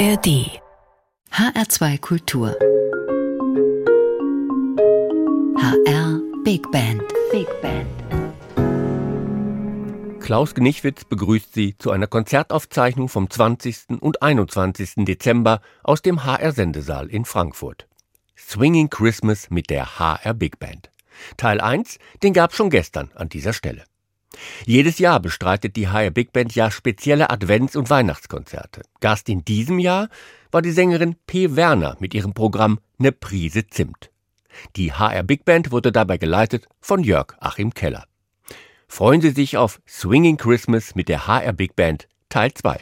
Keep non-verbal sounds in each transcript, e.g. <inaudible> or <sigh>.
ARD HR2 Kultur HR Big Band Big Band Klaus Gnichwitz begrüßt Sie zu einer Konzertaufzeichnung vom 20. und 21. Dezember aus dem HR Sendesaal in Frankfurt. Swinging Christmas mit der HR Big Band. Teil 1, den gab schon gestern an dieser Stelle. Jedes Jahr bestreitet die HR Big Band ja spezielle Advents- und Weihnachtskonzerte. Gast in diesem Jahr war die Sängerin P. Werner mit ihrem Programm Ne Prise Zimt. Die HR Big Band wurde dabei geleitet von Jörg Achim Keller. Freuen Sie sich auf Swinging Christmas mit der HR Big Band Teil 2.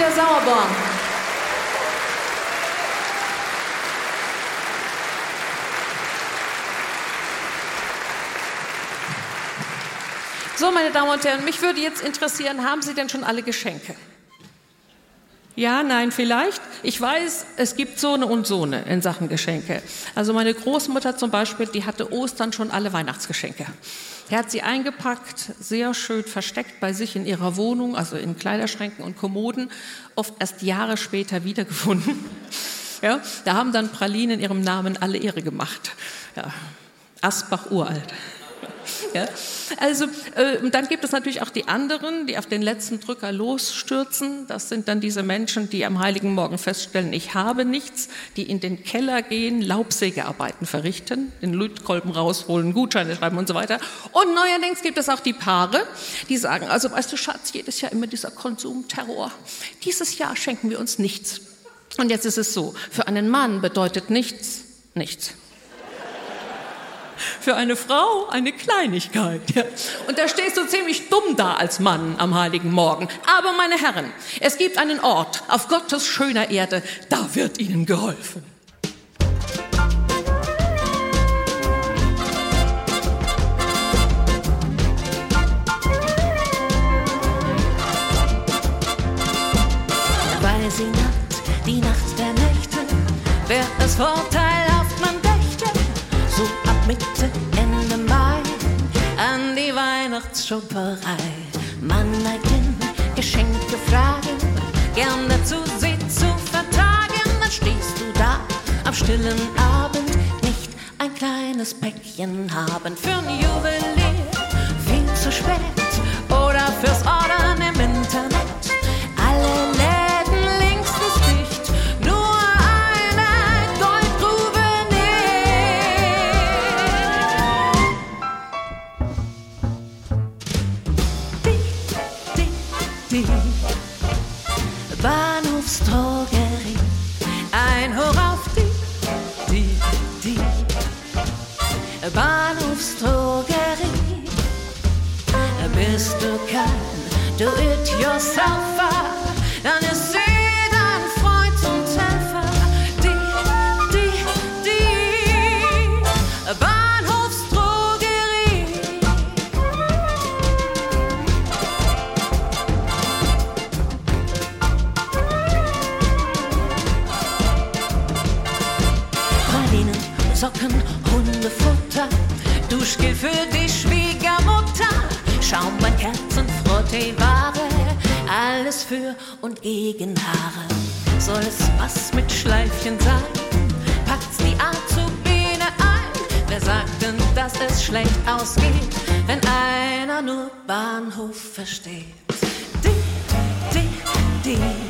Peter Sauerborn. So, meine Damen und Herren, mich würde jetzt interessieren, haben Sie denn schon alle Geschenke? Ja, nein, vielleicht. Ich weiß, es gibt Sohne und Sohne in Sachen Geschenke. Also meine Großmutter zum Beispiel, die hatte Ostern schon alle Weihnachtsgeschenke. Er hat sie eingepackt, sehr schön versteckt bei sich in ihrer Wohnung, also in Kleiderschränken und Kommoden, oft erst Jahre später wiedergefunden. <laughs> Ja, da haben dann Pralinen in ihrem Namen alle Ehre gemacht. Ja, Asbach uralt. <laughs> Ja? Also, äh, dann gibt es natürlich auch die anderen, die auf den letzten Drücker losstürzen. Das sind dann diese Menschen, die am Heiligen Morgen feststellen, ich habe nichts, die in den Keller gehen, Laubsägearbeiten verrichten, den Lötkolben rausholen, Gutscheine schreiben und so weiter. Und neuerdings gibt es auch die Paare, die sagen, also weißt du, Schatz, jedes Jahr immer dieser Konsumterror. Dieses Jahr schenken wir uns nichts. Und jetzt ist es so, für einen Mann bedeutet nichts nichts. Für eine Frau eine Kleinigkeit. Ja. Und da stehst du ziemlich dumm da als Mann am heiligen Morgen. Aber meine Herren, es gibt einen Ort auf Gottes schöner Erde, da wird Ihnen geholfen. Weil sie Nacht, die Nacht der Nächte, wer es vorteilhaft Mitte, Ende Mai an die Weihnachtsschupperei. Man neigt in Geschenke fragen, gern dazu sie zu vertagen, dann stehst du da am stillen Abend, nicht ein kleines Päckchen haben für'n Juwelier, viel zu spät oder fürs Ordern im Internet. yourself für und gegen Haare. Soll es was mit Schleifchen sein? Packt's die Azubine ein? Wer sagt denn, dass es schlecht ausgeht, wenn einer nur Bahnhof versteht? Die, die, die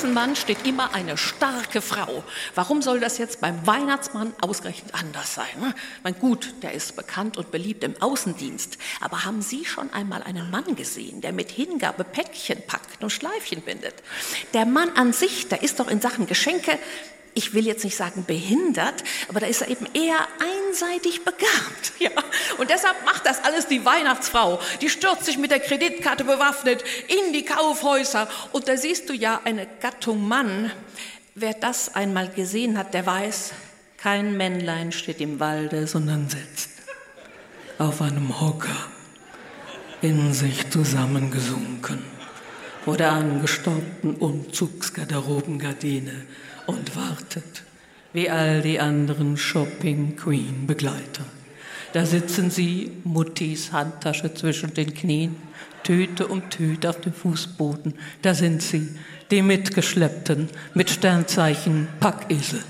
großen Mann steht immer eine starke Frau. Warum soll das jetzt beim Weihnachtsmann ausgerechnet anders sein? ne? Mein gut, der ist bekannt und beliebt im Außendienst. Aber haben Sie schon einmal einen Mann gesehen, der mit Hingabe Päckchen packt und Schleifchen bindet? Der Mann an sich, der ist doch in Sachen Geschenke ich will jetzt nicht sagen behindert, aber da ist er eben eher einseitig begabt. <laughs> Ja? Und deshalb macht das alles die Weihnachtsfrau. Die stürzt sich mit der Kreditkarte bewaffnet in die Kaufhäuser. Und da siehst du ja eine Gattung Mann. Wer das einmal gesehen hat, der weiß, kein Männlein steht im Walde, sondern sitzt auf einem Hocker. in sich zusammengesunken vor der angestaubten Umzugsgarderobengardine und wartet, wie all die anderen Shopping-Queen-Begleiter. Da sitzen sie, Muttis Handtasche zwischen den Knien, Tüte um Tüte auf dem Fußboden. Da sind sie, die Mitgeschleppten mit Sternzeichen Packesel.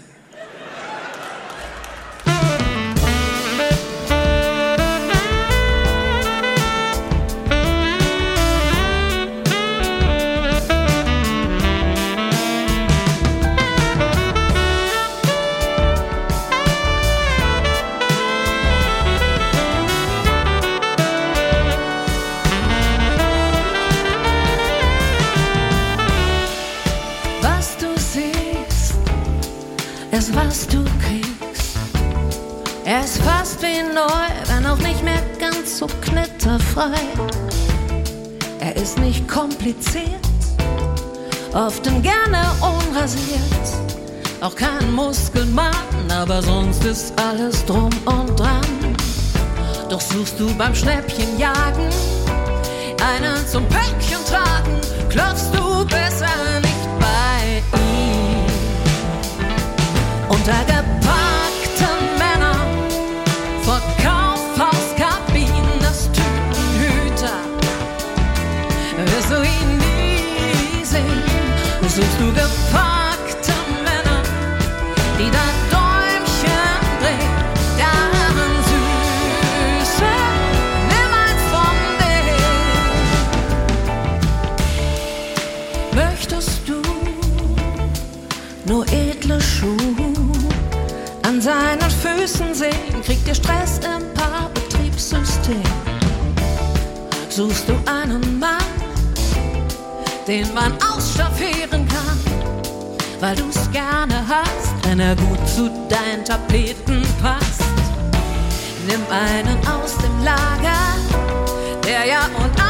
Kompliziert, oft und gerne unrasiert. Auch kein Muskelmann, aber sonst ist alles drum und dran. Doch suchst du beim Schnäppchenjagen einen zum Päckchen tragen, klopfst du besser nicht bei ihm. Unter Suchst du gepackte Männer, die dein Däumchen drehen, daran Süße, nimm eins von denen. Möchtest du nur edle Schuhe an seinen Füßen sehen, kriegt ihr Stress im Paarbetriebssystem. Suchst du einen Mann, den man ausstaffieren kann, weil du's gerne hast, wenn er gut zu deinen Tapeten passt. Nimm einen aus dem Lager, der Ja und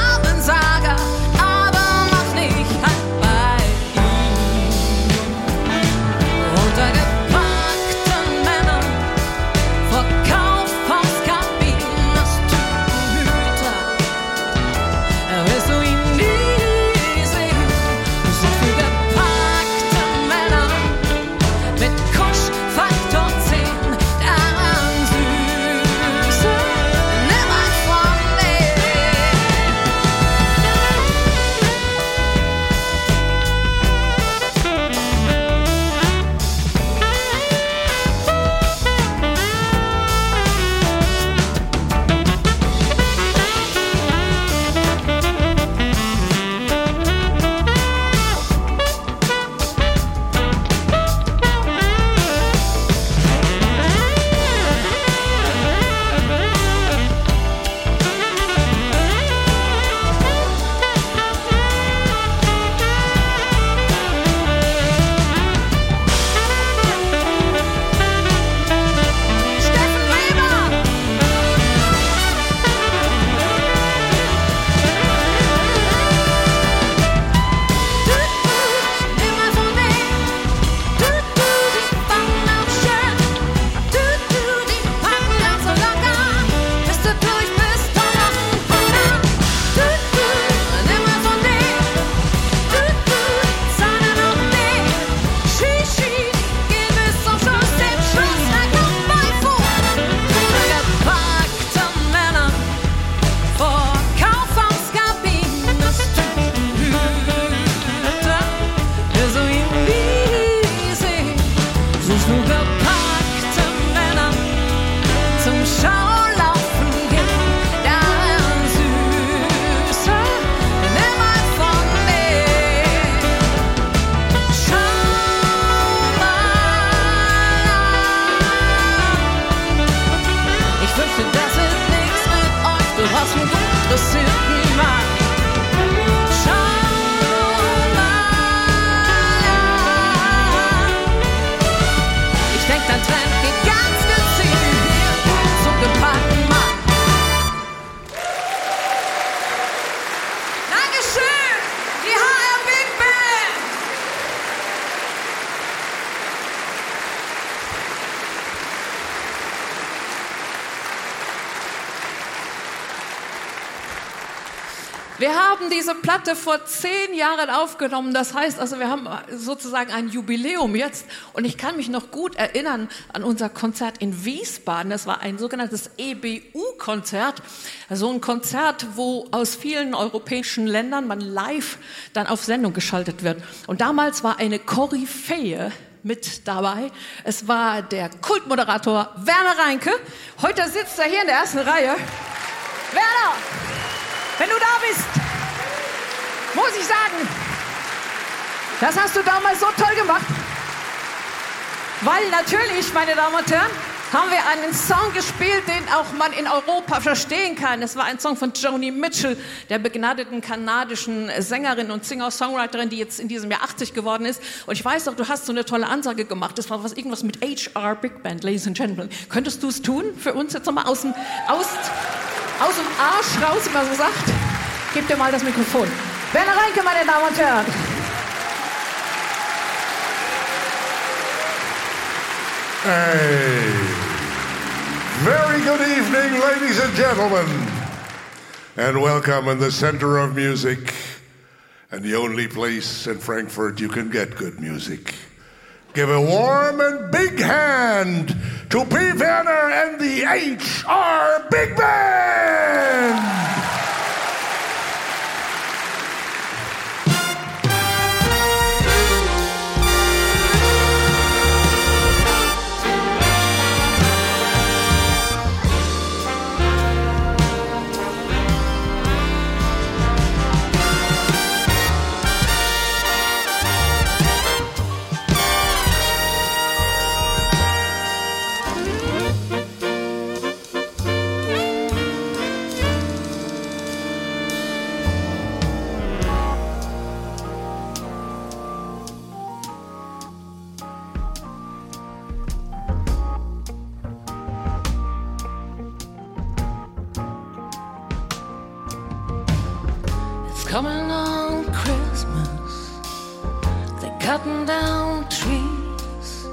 Denkt an haben diese Platte vor zehn Jahren aufgenommen. Das heißt also, wir haben sozusagen ein Jubiläum jetzt. Und ich kann mich noch gut erinnern an unser Konzert in Wiesbaden. Das war ein sogenanntes EBU-Konzert. Also ein Konzert, wo aus vielen europäischen Ländern man live dann auf Sendung geschaltet wird. Und damals war eine Koryphäe mit dabei. Es war der Kultmoderator Werner Reinke. Heute sitzt er hier in der ersten Reihe. Werner! Wenn du da bist, muss ich sagen, das hast du damals so toll gemacht. Weil natürlich, meine Damen und Herren, haben wir einen Song gespielt, den auch man in Europa verstehen kann. Es war ein Song von Joni Mitchell, der begnadeten kanadischen Sängerin und Singer-Songwriterin, die jetzt in diesem Jahr 80 geworden ist. Und ich weiß auch, du hast so eine tolle Ansage gemacht. Das war was irgendwas mit HR Big Band, Ladies and Gentlemen. Könntest du es tun für uns jetzt nochmal aus dem, aus, aus dem Arsch raus, wie man so sagt? Gib dir mal das Mikrofon. Meine Damen und Herren. Hey. Very good evening, ladies and gentlemen. And welcome in the center of music and the only place in Frankfurt you can get good music. Give a warm and big hand to P. Werner and the HR Big Band. Down trees.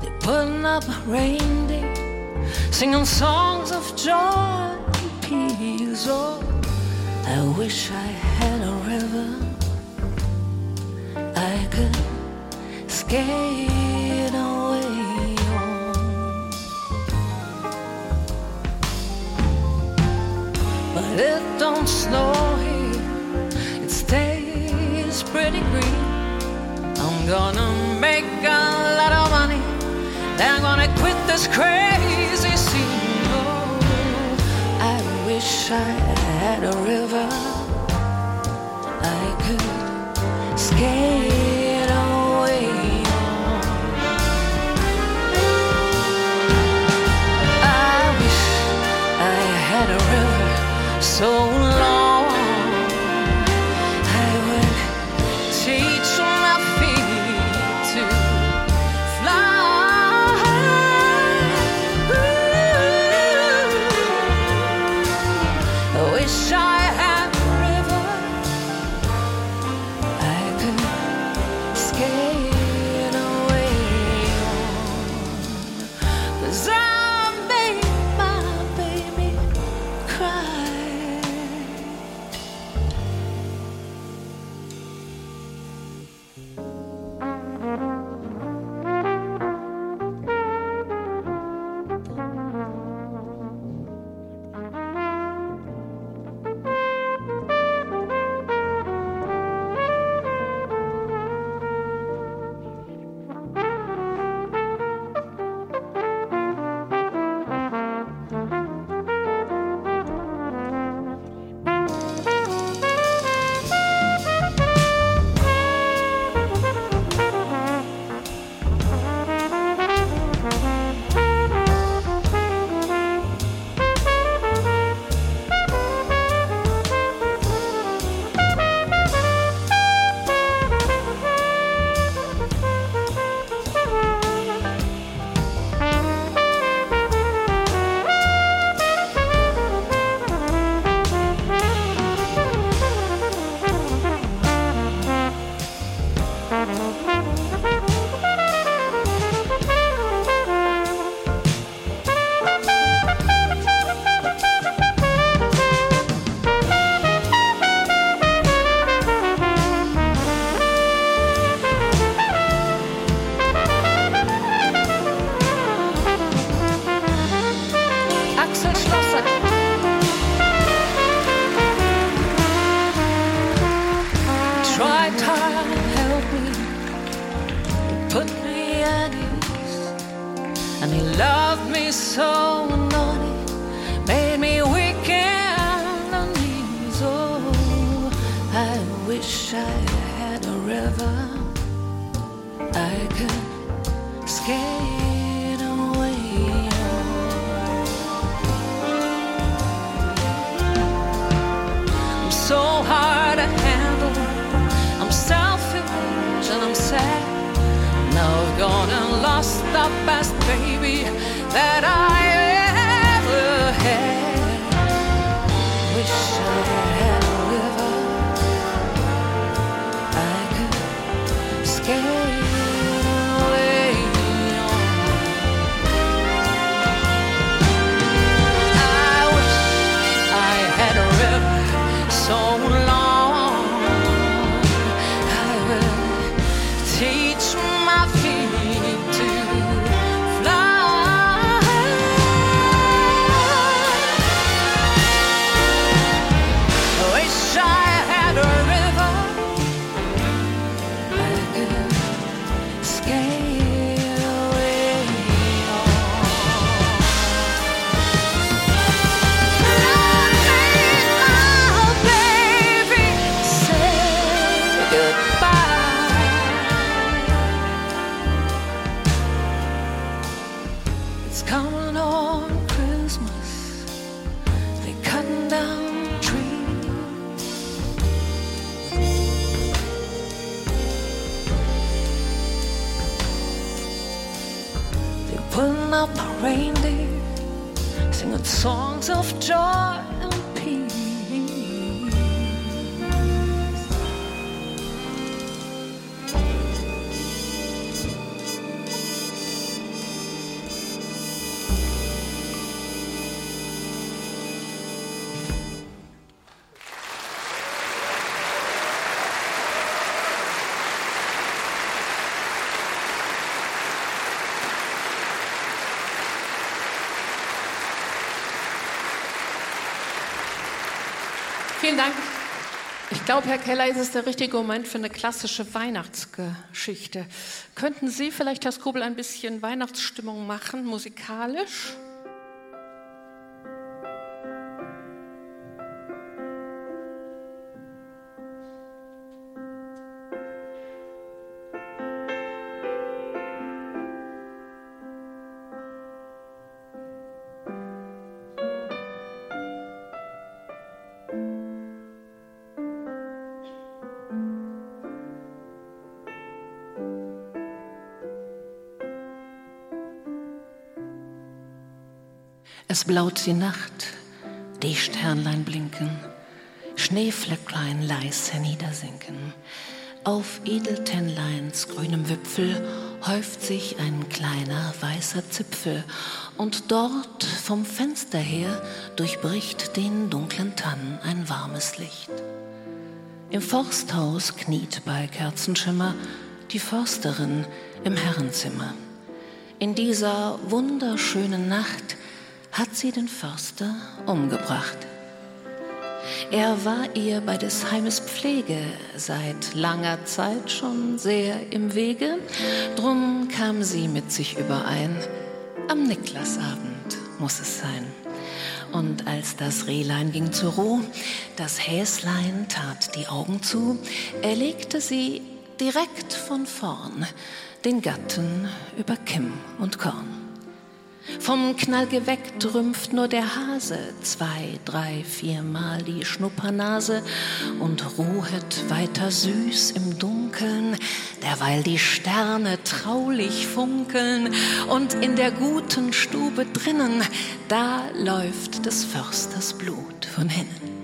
They're putting up reindeer, singing songs of joy and peace. Oh, I wish I had a river I could skate away on. But it don't snow here, it stays pretty green. Gonna make a lot of money, then I'm gonna quit this crazy scene. Oh, I wish I had a river I could skate Dank. Ich glaube, Herr Keller, ist es der richtige Moment für eine klassische Weihnachtsgeschichte. Könnten Sie vielleicht, Herr Skobel, ein bisschen Weihnachtsstimmung machen, musikalisch? Es blaut die Nacht, die Sternlein blinken, Schneeflöcklein leis herniedersinken. Auf Edeltennleins grünem Wipfel häuft sich ein kleiner weißer Zipfel und dort vom Fenster her durchbricht den dunklen Tannen ein warmes Licht. Im Forsthaus kniet bei Kerzenschimmer die Försterin im Herrenzimmer. In dieser wunderschönen Nacht hat sie den Förster umgebracht. Er war ihr bei des Heimes Pflege seit langer Zeit schon sehr im Wege, drum kam sie mit sich überein, am Niklasabend muss es sein. Und als das Rehlein ging zur Ruh, das Häslein tat die Augen zu, erlegte sie direkt von vorn den Gatten über Kimm und Korn. Vom Knall geweckt rümpft nur der Hase. Zwei, drei, viermal die Schnuppernase. Und ruhet weiter süß im Dunkeln, derweil die Sterne traulich funkeln. Und in der guten Stube drinnen, da läuft des Försters Blut von hinnen.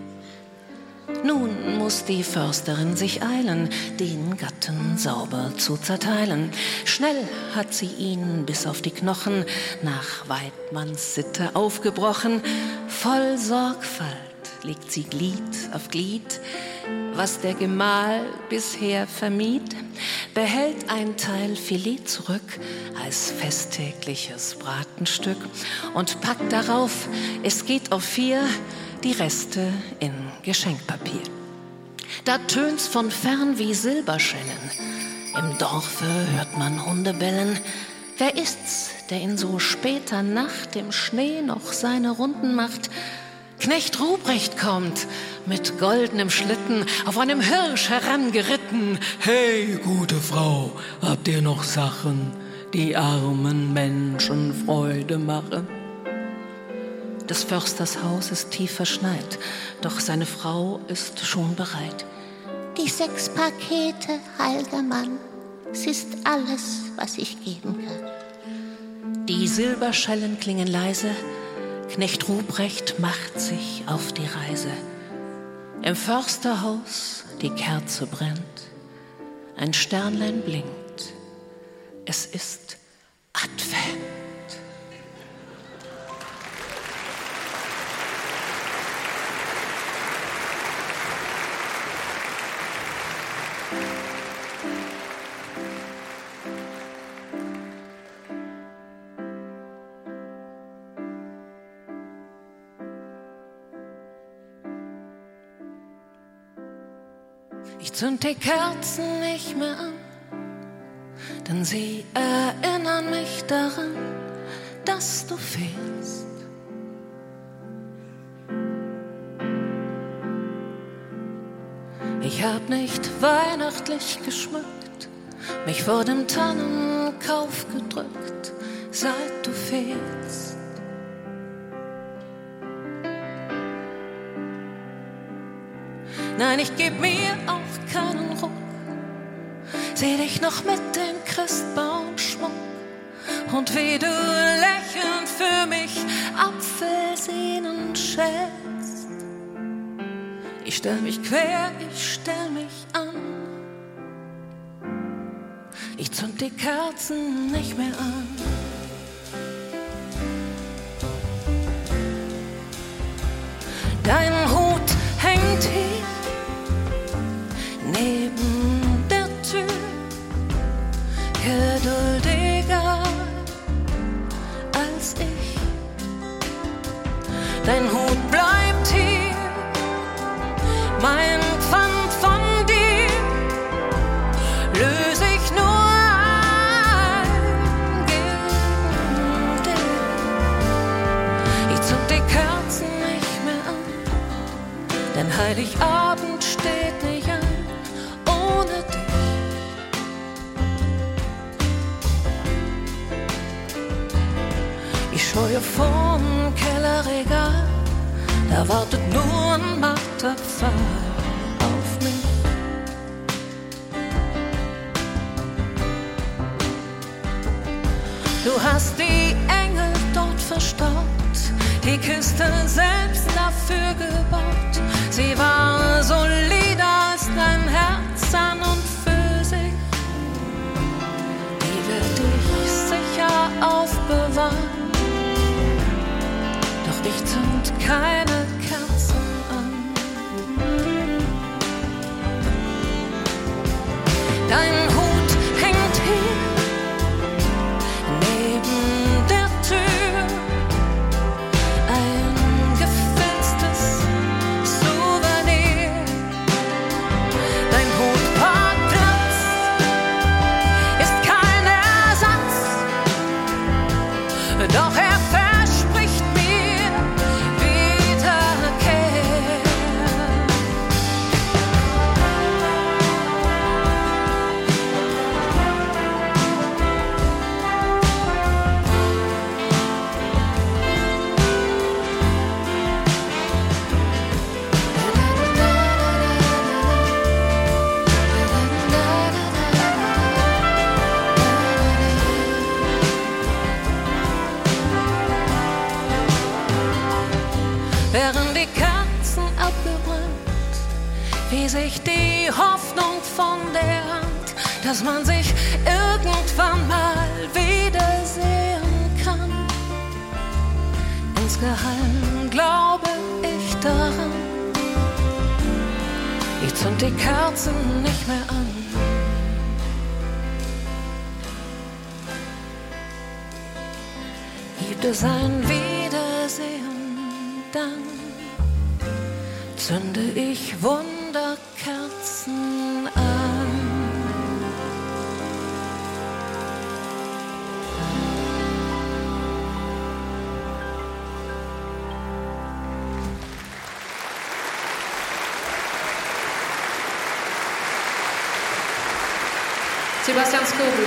Nun muss die Försterin sich eilen, den Gatten sauber zu zerteilen. Schnell hat sie ihn bis auf die Knochen nach Weidmanns Sitte aufgebrochen. Voll Sorgfalt legt sie Glied auf Glied. Was der Gemahl bisher vermied, behält ein Teil Filet zurück als festtägliches Bratenstück und packt darauf, es geht auf vier, die Reste in Geschenkpapier. Da tönt's von fern wie Silberschellen. Im Dorfe hört man Hunde bellen. Wer ist's, der in so später Nacht im Schnee noch seine Runden macht? Knecht Ruprecht kommt mit goldenem Schlitten auf einem Hirsch herangeritten. Hey, gute Frau, habt ihr noch Sachen, die armen Menschen Freude machen? Des Försters Haus ist tief verschneit, doch seine Frau ist schon bereit. Die sechs Pakete, heiliger Mann, es ist alles, was ich geben kann. Die Silberschellen klingen leise, Knecht Ruprecht macht sich auf die Reise. Im Försterhaus die Kerze brennt, ein Sternlein blinkt, es ist Advent. Zünd die Kerzen nicht mehr an, denn sie erinnern mich daran, dass du fehlst. Ich hab nicht weihnachtlich geschmückt, mich vor dem Tannenkauf gedrückt, seit du fehlst. Nein, ich geb mir auch. Seh dich noch mit dem Christbaumschmuck und wie du lächelnd für mich Apfelsinen schälst. Ich stell mich quer, ich stell mich an. Ich zünd die Kerzen nicht mehr an. Dein Hut Dein Hut bleibt hier, mein Pfand von dir löse ich nur ein gegen dich. Ich zünd die Kerzen nicht mehr an, denn Heiligabend scheue vorm Kellerregal, da wartet nur ein Marterpfahl auf mich. Du hast die Engel dort verstaut, die Kiste selbst dafür gebaut. Sie war solider als dein Herz an und für sich. Die wird dich sicher aufbewahren. Ich zünd keine Kerzen an. Dein sich die Hoffnung von der Hand, dass man sich irgendwann mal wiedersehen kann. Insgeheim glaube ich daran, ich zünd die Kerzen nicht mehr an. Gibt es ein Wiedersehen, dann zünde ich Wunderkerzen Sebastian Skobel.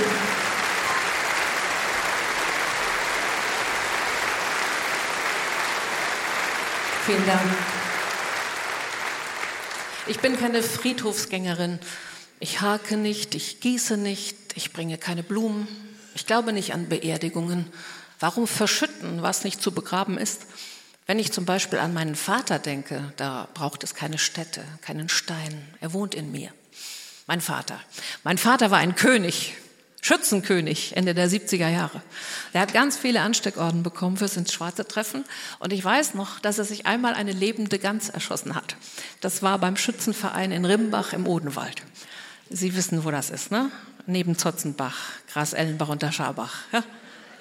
Vielen Dank. Ich bin keine Friedhofsgängerin. Ich hake nicht, ich gieße nicht, ich bringe keine Blumen. Ich glaube nicht an Beerdigungen. Warum verschütten, was nicht zu begraben ist? Wenn ich zum Beispiel an meinen Vater denke, da braucht es keine Stätte, keinen Stein. Er wohnt in mir. Mein Vater. Mein Vater war ein König, Schützenkönig Ende der 70er Jahre. Er hat ganz viele Ansteckorden bekommen fürs ins Schwarze Treffen. Und ich weiß noch, dass er sich einmal eine lebende Gans erschossen hat. Das war beim Schützenverein in Rimbach im Odenwald. Sie wissen, wo das ist, ne? Neben Zotzenbach, Gras-Ellenbach und der Scharbach. Ja?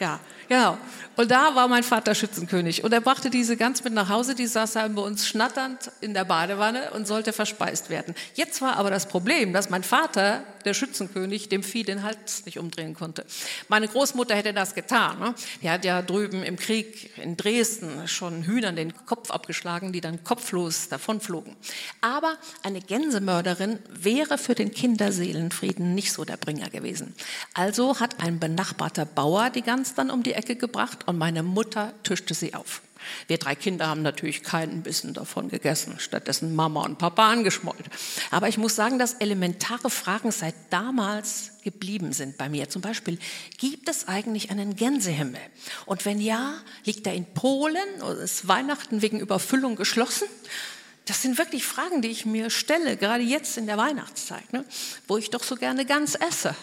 ja, genau. Und da war mein Vater Schützenkönig. Und er brachte diese Gans mit nach Hause, die saß dann bei uns schnatternd in der Badewanne und sollte verspeist werden. Jetzt war aber das Problem, dass mein Vater, der Schützenkönig, dem Vieh den Hals nicht umdrehen konnte. Meine Großmutter hätte das getan. Ne? Die hat ja drüben im Krieg in Dresden schon Hühnern den Kopf abgeschlagen, die dann kopflos davonflogen. Aber eine Gänsemörderin wäre für den Kinderseelenfrieden nicht so der Bringer gewesen. Also hat ein benachbarter Bauer die Gans dann um die Ecke gebracht und meine Mutter tischte sie auf. Wir drei Kinder haben natürlich keinen Bissen davon gegessen, stattdessen Mama und Papa angeschmollt. Aber ich muss sagen, dass elementare Fragen seit damals geblieben sind bei mir. Zum Beispiel, gibt es eigentlich einen Gänsehimmel? Und wenn ja, liegt er in Polen oder ist Weihnachten wegen Überfüllung geschlossen? Das sind wirklich Fragen, die ich mir stelle, gerade jetzt in der Weihnachtszeit, ne, wo ich doch so gerne ganz esse.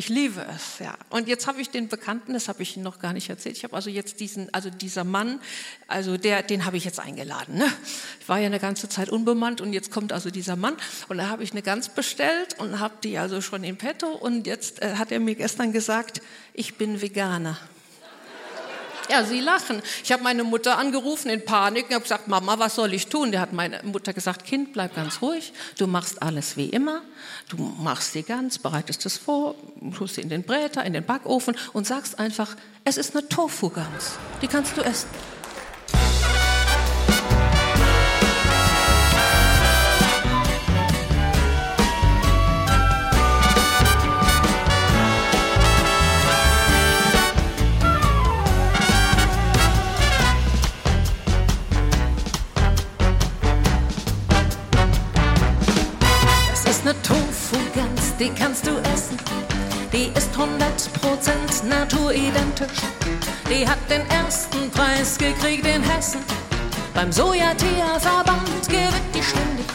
Ich liebe es, ja. Und jetzt habe ich den Bekannten, das habe ich Ihnen noch gar nicht erzählt. Ich habe also jetzt diesen, also dieser Mann, also der, den habe ich jetzt eingeladen. Ne? Ich war ja eine ganze Zeit unbemannt und jetzt kommt also dieser Mann und da habe ich eine Gans bestellt und habe die also schon in petto und jetzt äh, hat er mir gestern gesagt, ich bin Veganer. Ja, sie lachen. Ich habe meine Mutter angerufen in Panik und habe gesagt, Mama, was soll ich tun? Der hat meine Mutter gesagt, Kind, bleib ganz ruhig. Du machst alles wie immer. Du machst sie ganz, bereitest es vor, tust sie in den Bräter, in den Backofen und sagst einfach, es ist eine Tofu-Gans. Die kannst du essen. Die kannst du essen. Die ist 100% naturidentisch. Die hat den ersten Preis gekriegt in Hessen. Beim Sojatea-Verband gewinnt die ständig.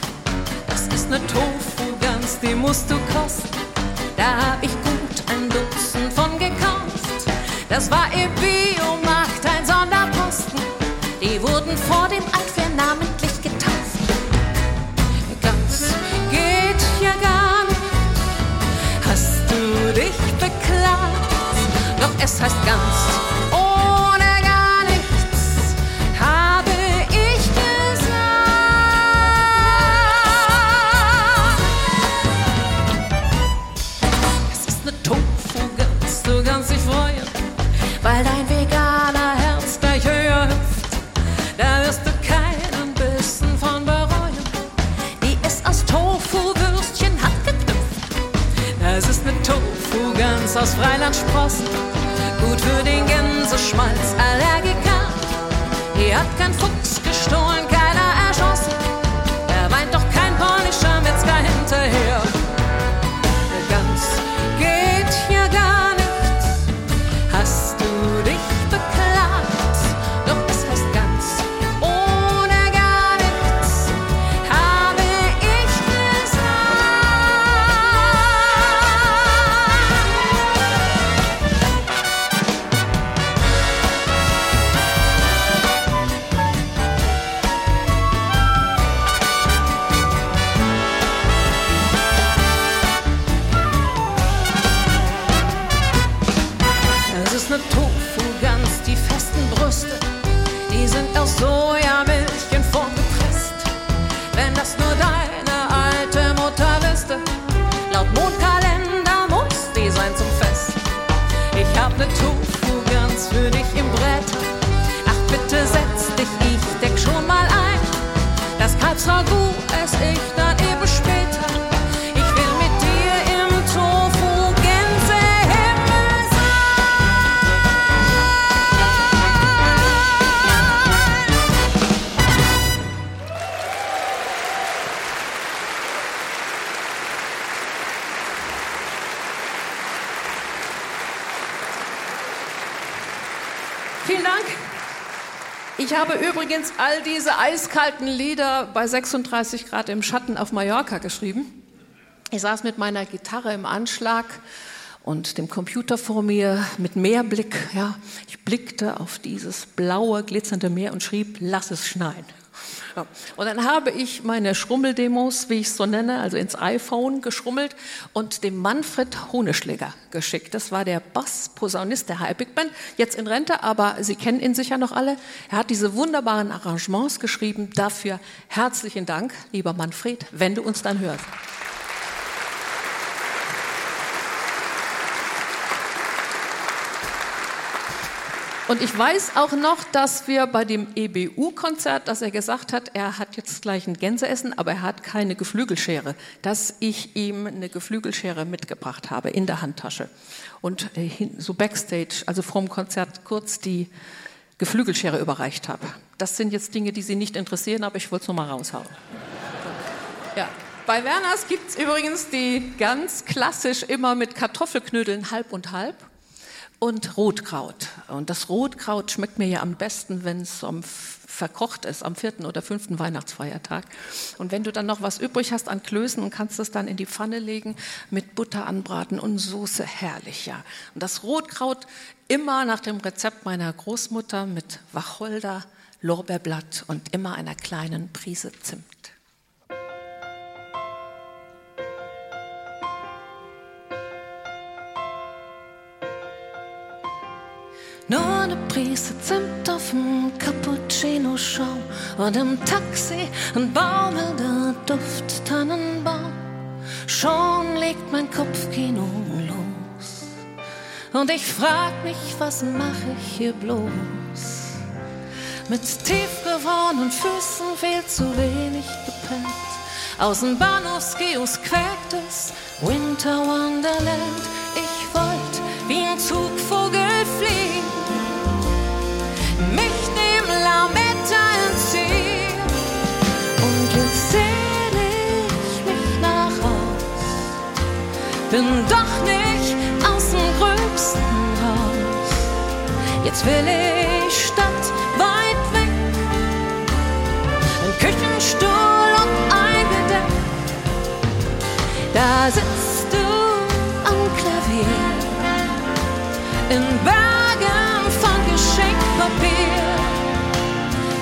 Das ist eine Tofu-Gans, die musst du kosten. Da hab ich gut ein Dutzend von gekauft. Das war im Biomarkt ein Sonderposten. Die wurden vor dem Altwehr es heißt ganz ohne gar nichts, habe ich gesagt. Es ist eine Tofu-Gans, du kannst dich freuen, weil dein veganer Herz gleich höher hüpft. Da wirst du keinen Bissen von bereuen. Die ist aus Tofu-Würstchen handgeknüpft. Das ist eine Tofu-Gans aus Freilandsprossen. Gut für den Gänseschmalz, Allergiker. Die hat kein Fuchs gestohlen, habe übrigens all diese eiskalten Lieder bei 36 Grad im Schatten auf Mallorca geschrieben. Ich saß mit meiner Gitarre im Anschlag und dem Computer vor mir mit Meerblick. Ja, ich blickte auf dieses blaue, glitzernde Meer und schrieb, lass es schneien. Ja. Und dann habe ich meine Schrummeldemos, wie ich es so nenne, also ins iPhone geschrummelt und dem Manfred Honeschläger geschickt. Das war der Bass-Posaunist der High Big Band, jetzt in Rente, aber Sie kennen ihn sicher noch alle. Er hat diese wunderbaren Arrangements geschrieben. Dafür herzlichen Dank, lieber Manfred, wenn du uns dann hörst. Und ich weiß auch noch, dass wir bei dem EBU-Konzert, dass er gesagt hat, er hat jetzt gleich ein Gänseessen, aber er hat keine Geflügelschere, dass ich ihm eine Geflügelschere mitgebracht habe in der Handtasche. Und äh, so backstage, also vorm Konzert, kurz die Geflügelschere überreicht habe. Das sind jetzt Dinge, die Sie nicht interessieren, aber ich wollte es nur mal raushauen. Ja. Bei Werners gibt es übrigens die ganz klassisch immer mit Kartoffelknödeln halb und halb und Rotkraut. Und das Rotkraut schmeckt mir ja am besten, wenn es verkocht ist, am vierten oder fünften Weihnachtsfeiertag. Und wenn du dann noch was übrig hast an Klößen und kannst es dann in die Pfanne legen, mit Butter anbraten und Soße, herrlich, ja. Und das Rotkraut immer nach dem Rezept meiner Großmutter mit Wacholder, Lorbeerblatt und immer einer kleinen Prise Zimt. Nur eine Prise Zimt auf dem Cappuccino-Schaum und im Taxi ein baumelnder Duft Tannenbaum. Schon legt mein Kopfkino los und ich frag mich, was mache ich hier bloß? Mit tiefgefrorenen Füßen viel zu wenig gepennt. Aus dem Bahnhofskios quäkt es Winter Wonderland. Ich wollt wie ein Zugvogel fliegen bin doch nicht aus dem Gröbsten raus. Jetzt will ich Stadt weit weg, ein Küchenstuhl und ein Gedeck. Da sitzt du am Klavier in Bergen von Geschenkpapier.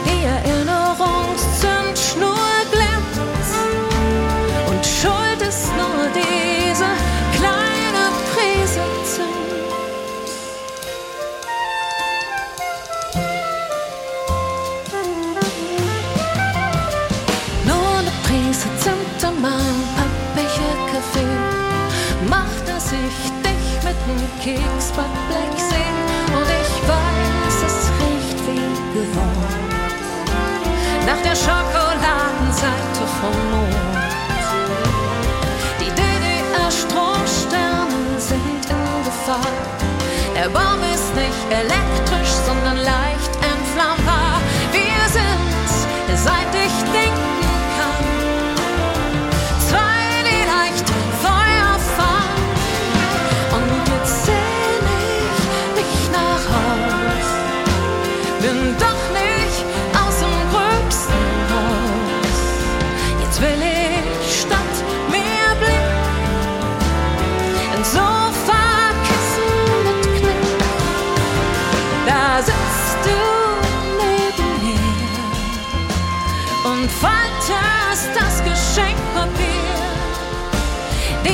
Die Erinnerungszündschnur mit nem Keksbackblech seh und ich weiß, es riecht wie gewohnt nach der Schokoladenseite vom Mond. Die DDR-Stromsterne sind in Gefahr. Der Baum ist nicht elektrisch,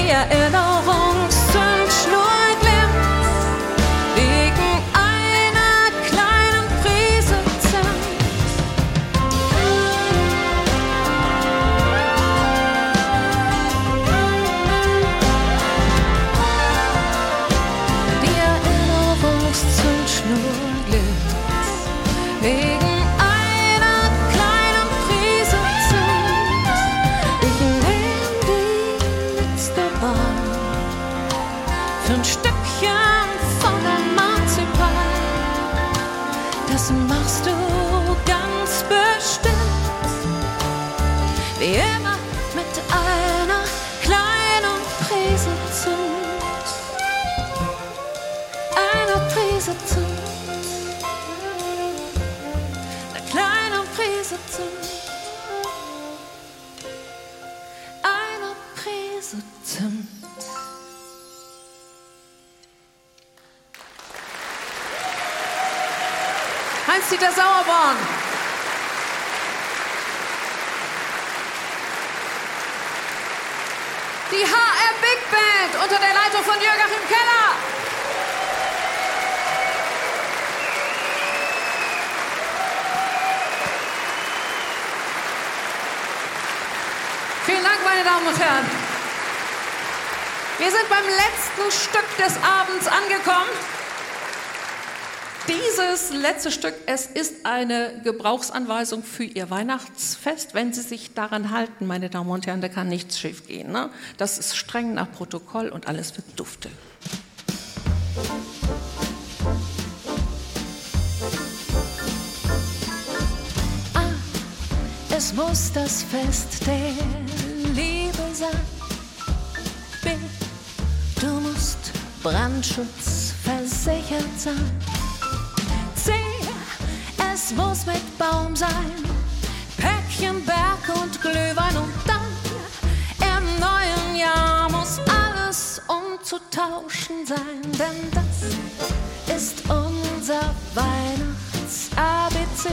Die Erinnerungszündschnur Heinz-Dieter Sauerborn. Die HR Big Band unter der Leitung von Jürgen Keller. Vielen Dank, meine Damen und Herren. Wir sind beim letzten Stück des Abends angekommen. Dieses letzte Stück, es ist eine Gebrauchsanweisung für Ihr Weihnachtsfest. Wenn Sie sich daran halten, meine Damen und Herren, da kann nichts schief gehen. Ne? Das ist streng nach Protokoll und alles wird dufte. A. Es muss das Fest der Liebe sein. B. Du musst Brandschutz versichert sein. C. Es muss mit Baum sein. Päckchen, Berg und Glühwein und dann im neuen Jahr muss alles umzutauschen sein, denn das ist unser Weihnachts-ABC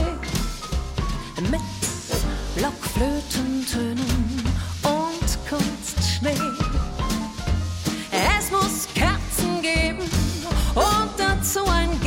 mit Blockflötentönen und Kunstschnee. Es muss Kerzen geben und dazu ein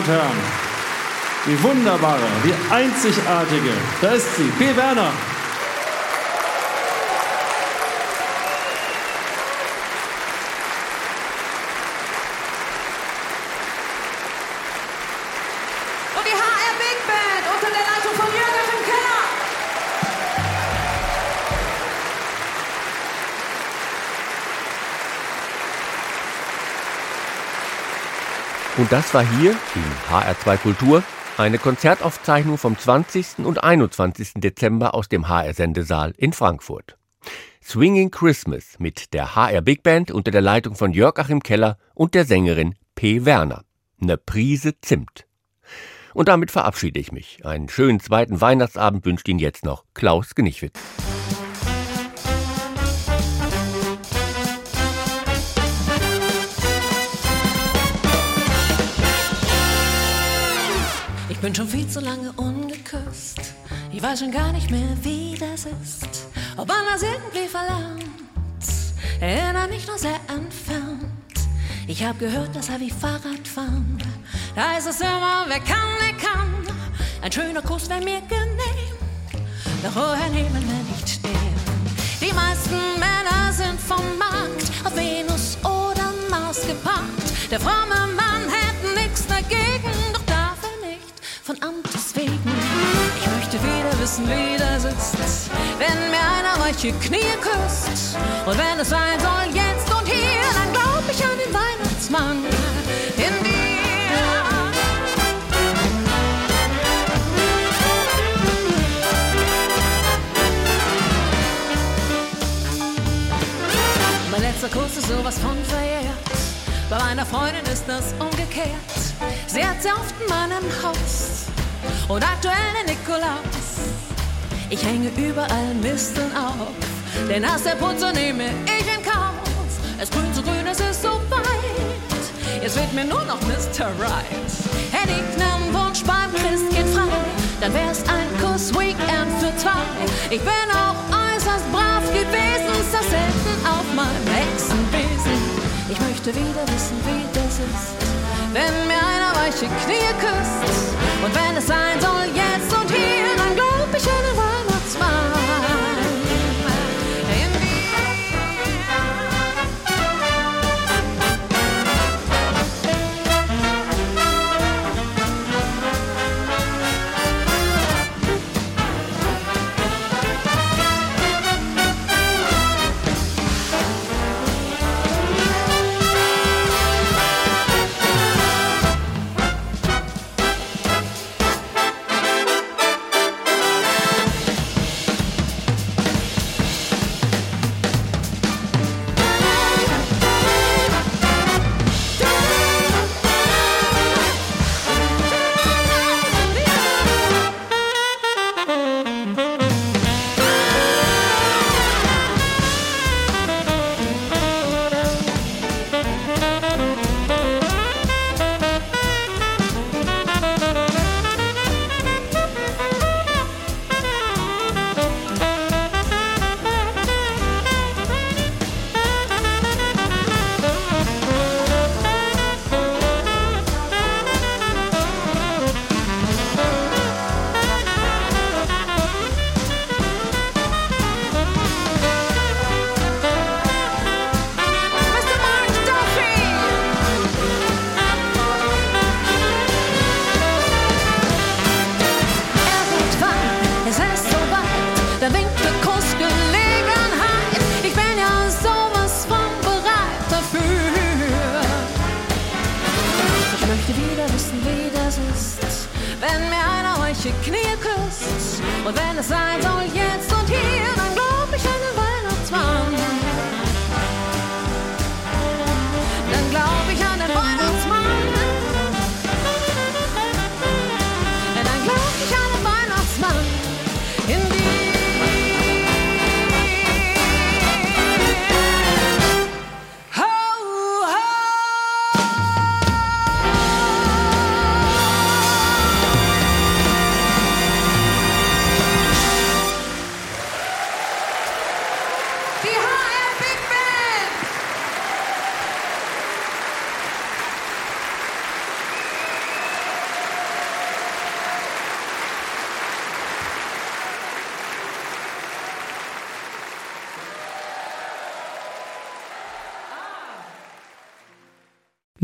und Herren, die wunderbare, die einzigartige, da ist sie, P. Werner. Das war hier in HR2 Kultur eine Konzertaufzeichnung vom 20. und 21. Dezember aus dem HR-Sendesaal in Frankfurt. Swinging Christmas mit der HR Big Band unter der Leitung von Jörg Achim Keller und der Sängerin P. Werner. Ne Prise Zimt. Und damit verabschiede ich mich. Einen schönen zweiten Weihnachtsabend wünscht Ihnen jetzt noch Klaus Genichwitz. Bin schon viel zu lange ungeküsst. Ich weiß schon gar nicht mehr, wie das ist. Ob man das irgendwie verlernt, erinnert mich nur sehr entfernt. Ich hab gehört, das sei wie Fahrradfahren. Da ist es immer, wer kann, der kann. Ein schöner Kuss wäre mir genehm. Doch woher nehmen wir nicht stehen? Die meisten Männer sind vom Markt auf Venus oder Mars geparkt. Der fromme Mann hätte nichts dagegen, von Amtes wegen. Ich möchte wieder wissen, wie das ist, wenn mir einer weiche Knie küsst. Und wenn es sein soll, jetzt und hier, dann glaub ich an den Weihnachtsmann in dir. Mein letzter Kuss ist sowas von verjährt. Bei meiner Freundin ist das umgekehrt. Sie hat sehr oft in meinem Haus und aktuell Nikolaus. Ich hänge überall Misteln auf, denn aus der Putze nehme ich in Kauf. Es grün so grün, es ist so weit. Jetzt wird mir nur noch Mr. Right. Hätte ich nen Wunsch beim Christkind frei, dann wär's ein Kuss Weekend für zwei. Ich bin auch äußerst brav gewesen, das selten auf meinem Hexenbesen. Ich möchte wieder wissen, wie das ist, wenn mir einer weiche Knie küsst. Und wenn es sein soll, jetzt und hier, dann glaub ich an den